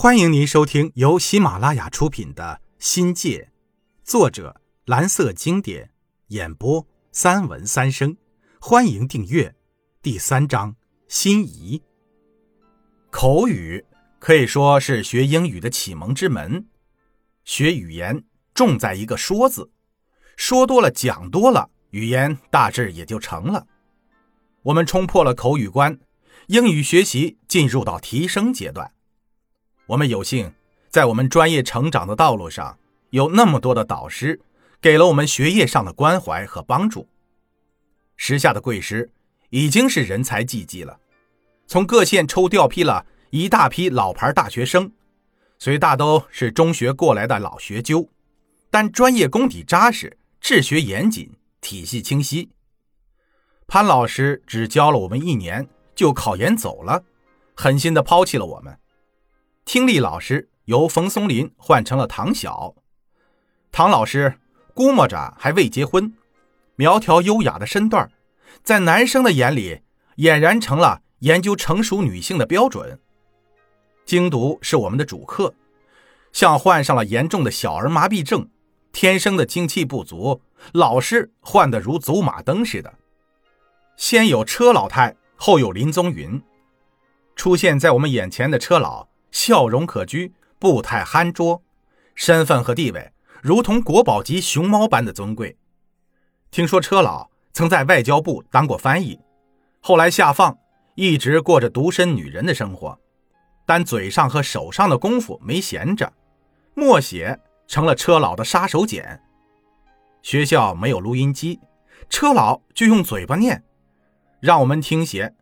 欢迎您收听由喜马拉雅出品的《新界》，作者蓝色经典，演播三文三生。欢迎订阅。第三章：心仪。口语可以说是学英语的启蒙之门。学语言重在一个“说”字，说多了，讲多了，语言大致也就成了。我们冲破了口语关，英语学习进入到提升阶段。我们有幸在我们专业成长的道路上，有那么多的导师，给了我们学业上的关怀和帮助。时下的贵师已经是人才济济了，从各县抽调批了一大批老牌大学生，虽大都是中学过来的老学究，但专业功底扎实，治学严谨，体系清晰。潘老师只教了我们一年，就考研走了，狠心的抛弃了我们。听力老师由冯松林换成了唐晓，唐老师估摸着还未结婚，苗条优雅的身段，在男生的眼里俨然成了研究成熟女性的标准。精读是我们的主课，像患上了严重的小儿麻痹症，天生的精气不足，老师换得如走马灯似的。先有车老太，后有林宗云，出现在我们眼前的车老。笑容可掬，步态憨拙，身份和地位如同国宝级熊猫般的尊贵。听说车老曾在外交部当过翻译，后来下放，一直过着独身女人的生活，但嘴上和手上的功夫没闲着，默写成了车老的杀手锏。学校没有录音机，车老就用嘴巴念，让我们听写，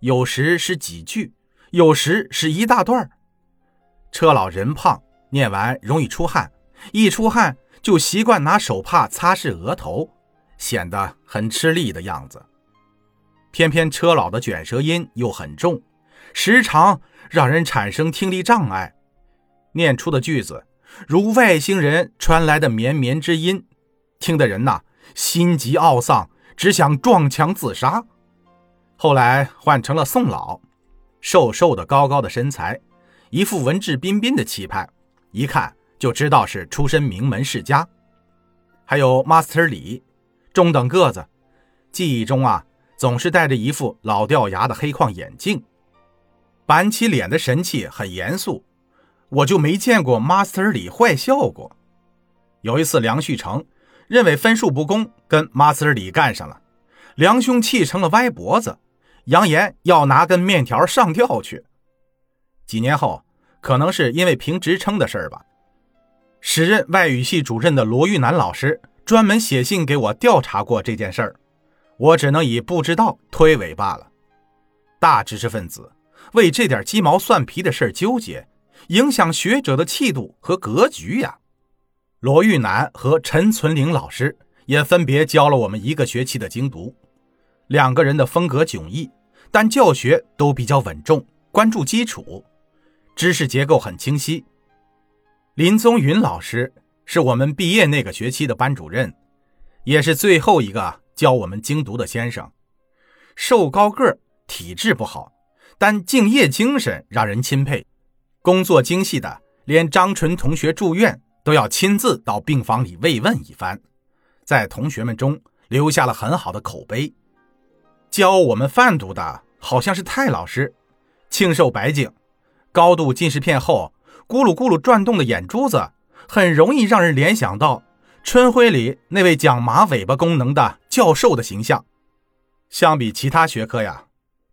有时是几句，有时是一大段儿。车老人胖，念完容易出汗，一出汗就习惯拿手帕擦拭额头，显得很吃力的样子。偏偏车老的卷舌音又很重，时常让人产生听力障碍，念出的句子如外星人传来的绵绵之音，听的人呐心急懊丧，只想撞墙自杀。后来换成了宋老，瘦瘦的、高高的身材。一副文质彬彬的气派，一看就知道是出身名门世家。还有 Master 李，中等个子，记忆中啊总是戴着一副老掉牙的黑框眼镜，板起脸的神气很严肃，我就没见过 Master 李坏笑过。有一次梁旭成认为分数不公，跟 Master 李干上了，梁兄气成了歪脖子，扬言要拿根面条上吊去。几年后，可能是因为评职称的事儿吧，时任外语系主任的罗玉楠老师专门写信给我调查过这件事儿，我只能以不知道推诿罢了。大知识分子为这点鸡毛蒜皮的事儿纠结，影响学者的气度和格局呀。罗玉楠和陈存玲老师也分别教了我们一个学期的精读，两个人的风格迥异，但教学都比较稳重，关注基础。知识结构很清晰。林宗云老师是我们毕业那个学期的班主任，也是最后一个教我们精读的先生。瘦高个儿，体质不好，但敬业精神让人钦佩。工作精细的，连张纯同学住院都要亲自到病房里慰问一番，在同学们中留下了很好的口碑。教我们贩毒的好像是泰老师，清瘦白净。高度近视片后，咕噜咕噜转动的眼珠子，很容易让人联想到《春晖》里那位讲马尾巴功能的教授的形象。相比其他学科呀，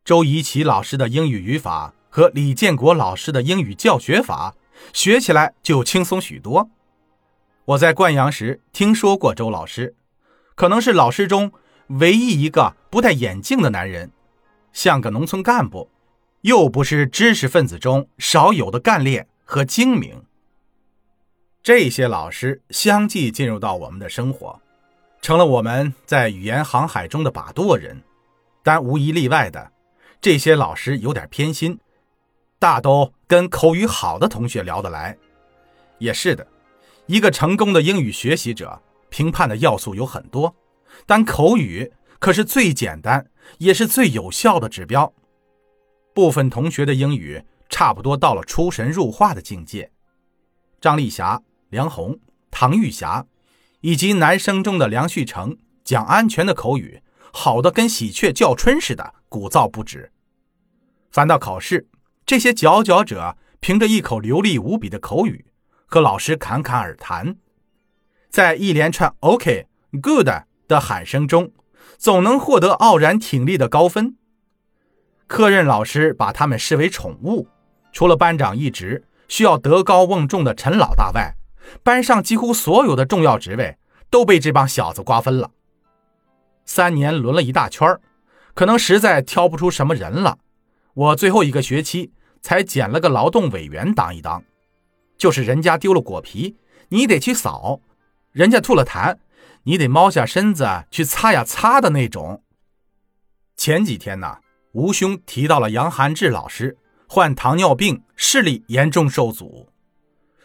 周怡琪老师的英语语法和李建国老师的英语教学法，学起来就轻松许多。我在灌阳时听说过周老师，可能是老师中唯一一个不戴眼镜的男人，像个农村干部。又不是知识分子中少有的干练和精明。这些老师相继进入到我们的生活，成了我们在语言航海中的把舵人。但无一例外的，这些老师有点偏心，大都跟口语好的同学聊得来。也是的，一个成功的英语学习者，评判的要素有很多，但口语可是最简单也是最有效的指标。部分同学的英语差不多到了出神入化的境界。张丽霞、梁红、唐玉霞，以及男生中的梁旭成讲安全的口语，好的跟喜鹊叫春似的，鼓噪不止。反倒考试，这些佼佼者凭着一口流利无比的口语，和老师侃侃而谈，在一连串 “OK”、“Good” 的喊声中，总能获得傲然挺立的高分。科任老师把他们视为宠物，除了班长一职需要德高望重的陈老大外，班上几乎所有的重要职位都被这帮小子瓜分了。三年轮了一大圈可能实在挑不出什么人了。我最后一个学期才捡了个劳动委员当一当，就是人家丢了果皮，你得去扫；人家吐了痰，你得猫下身子去擦呀擦的那种。前几天呢，吴兄提到了杨寒志老师患糖尿病，视力严重受阻，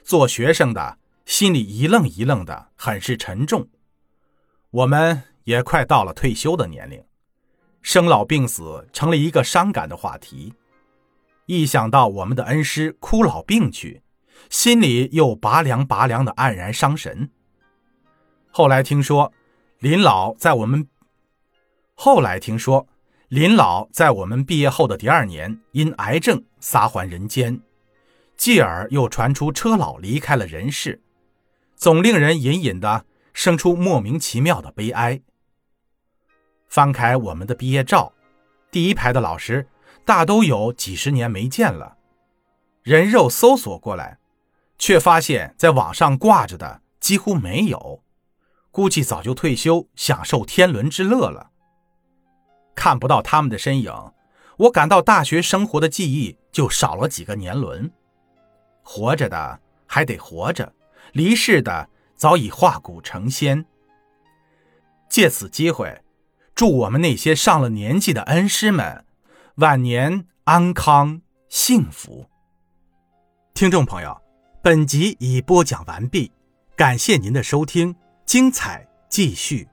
做学生的心里一愣一愣的，很是沉重。我们也快到了退休的年龄。生老病死成了一个伤感的话题，一想到我们的恩师枯老病去，心里又拔凉拔凉的黯然伤神。后来听说，林老在我们后来听说，林老在我们毕业后的第二年因癌症撒还人间，继而又传出车老离开了人世，总令人隐隐的生出莫名其妙的悲哀。翻开我们的毕业照，第一排的老师大都有几十年没见了。人肉搜索过来，却发现在网上挂着的几乎没有，估计早就退休，享受天伦之乐了。看不到他们的身影，我感到大学生活的记忆就少了几个年轮。活着的还得活着，离世的早已化骨成仙。借此机会。祝我们那些上了年纪的恩师们晚年安康幸福。听众朋友，本集已播讲完毕，感谢您的收听，精彩继续。